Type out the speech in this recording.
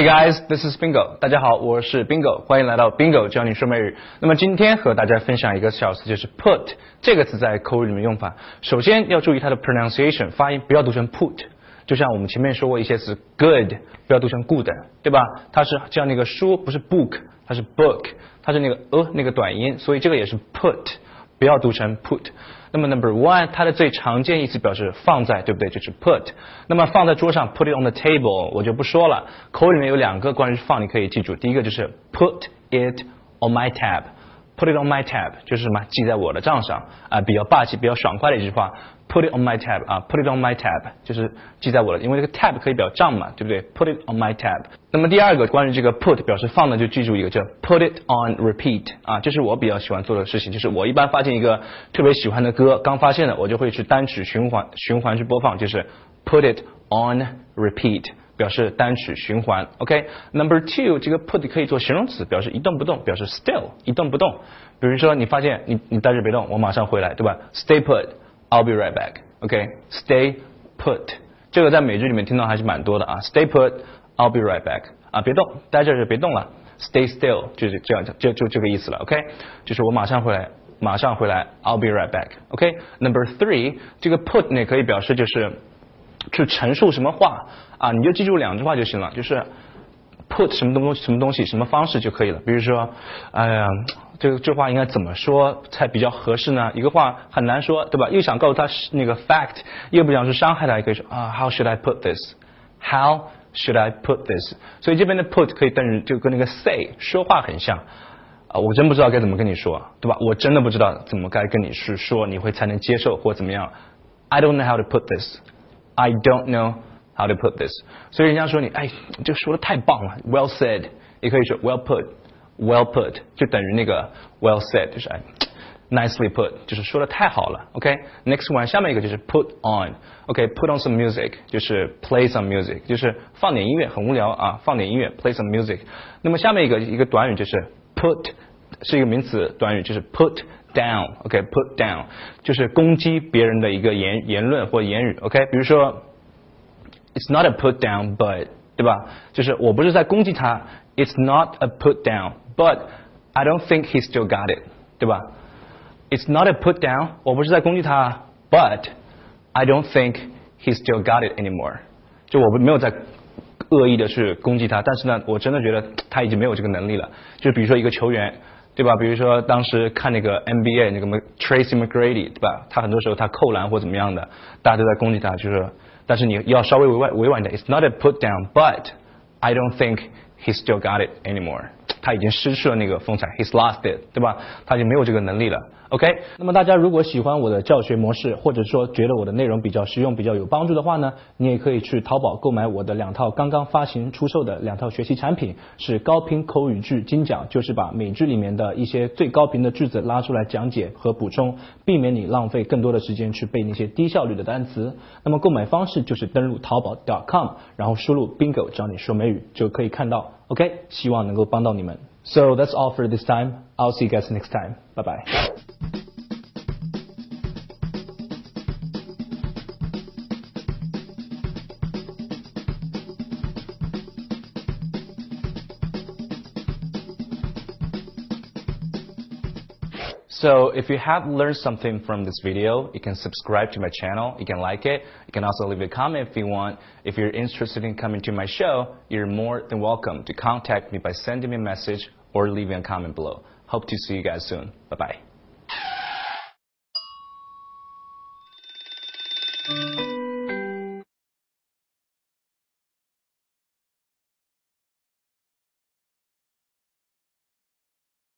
Hey guys, this is Bingo. 大家好，我是 Bingo，欢迎来到 Bingo 教你说美语。那么今天和大家分享一个小词，就是 put 这个词在口语里面用法。首先要注意它的 pronunciation 发音，不要读成 put。就像我们前面说过一些词，good 不要读成 good，对吧？它是叫那个书不是 book，它是 book，它是那个呃那个短音，所以这个也是 put。不要读成 put。那么 number one，它的最常见意思表示放在，对不对？就是 put。那么放在桌上，put it on the table，我就不说了。口语里面有两个关于放，你可以记住。第一个就是 put it on my tab。Put it on my tab 就是什么？记在我的账上啊，比较霸气、比较爽快的一句话。Put it on my tab 啊，Put it on my tab 就是记在我的，因为这个 tab 可以表账嘛，对不对？Put it on my tab。那么第二个关于这个 put 表示放的，就记住一个叫 Put it on repeat 啊，这是我比较喜欢做的事情，就是我一般发现一个特别喜欢的歌，刚发现的，我就会去单曲循环循环去播放，就是 Put it on repeat。表示单曲循环，OK？Number two，这个 put 可以做形容词，表示一动不动，表示 still 一动不动。比如说你发现你你待着别动，我马上回来，对吧？Stay put，I'll be right back，OK？Stay put，这个在美剧里面听到还是蛮多的啊。Stay put，I'll be right back，啊，别动，待着就别动了。Stay still，就是这样，就就这个意思了，OK？就是我马上回来，马上回来，I'll be right back，OK？Number three，这个 put 呢可以表示就是。去陈述什么话啊？你就记住两句话就行了，就是 put 什么东西什么东西什么方式就可以了。比如说，哎呀，这这话应该怎么说才比较合适呢？一个话很难说，对吧？又想告诉他那个 fact，又不想去伤害他，也可以说啊，How should I put this？How should I put this？所以这边的 put 可以等于就跟那个 say 说话很像啊。我真不知道该怎么跟你说，对吧？我真的不知道怎么该跟你去说，你会才能接受或怎么样？I don't know how to put this。I don't know how to put this，所以人家说你哎，这说的太棒了，well said，也可以说 well put，well put 就等于那个 well said，就是哎 nicely put，就是说的太好了，OK，next one 下面一个就是 put on，OK，put on some music 就是 play some music，就是放点音乐，很无聊啊，放点音乐 play some music，那么下面一个一个短语就是 put 是一个名词短语，就是 put。 down，OK，put down 就是攻击别人的一个言言论或言语，OK，比如说，It's not a put down，but 对吧？就是我不是在攻击他，It's not a put down，but I don't think he still got it，对吧？It's not a put down，我不是在攻击他，but I don't think he still got it anymore，就我没有在恶意的去攻击他，但是呢，我真的觉得他已经没有这个能力了。就比如说一个球员。 对吧？比如说当时看那个 NBA 那个什么 Tracy McGrady，对吧？他很多时候他扣篮或怎么样的，大家都在攻击他，就是，但是你要稍微委婉委婉一点，It's not a put down，but I don't think he still got it anymore。他已经失去了那个风采，He's lost it，对吧？他就没有这个能力了。OK，那么大家如果喜欢我的教学模式，或者说觉得我的内容比较实用、比较有帮助的话呢，你也可以去淘宝购买我的两套刚刚发行出售的两套学习产品，是高频口语句精讲，就是把美剧里面的一些最高频的句子拉出来讲解和补充，避免你浪费更多的时间去背那些低效率的单词。那么购买方式就是登录淘宝 .com，然后输入 bingo 教你说美语就可以看到。OK，希望能够帮到你们。So that's all for this time. I'll see you guys next time. Bye bye. So if you have learned something from this video, you can subscribe to my channel, you can like it, you can also leave a comment if you want. If you're interested in coming to my show, you're more than welcome to contact me by sending me a message or leaving a comment below. Hope to see you guys soon. Bye bye.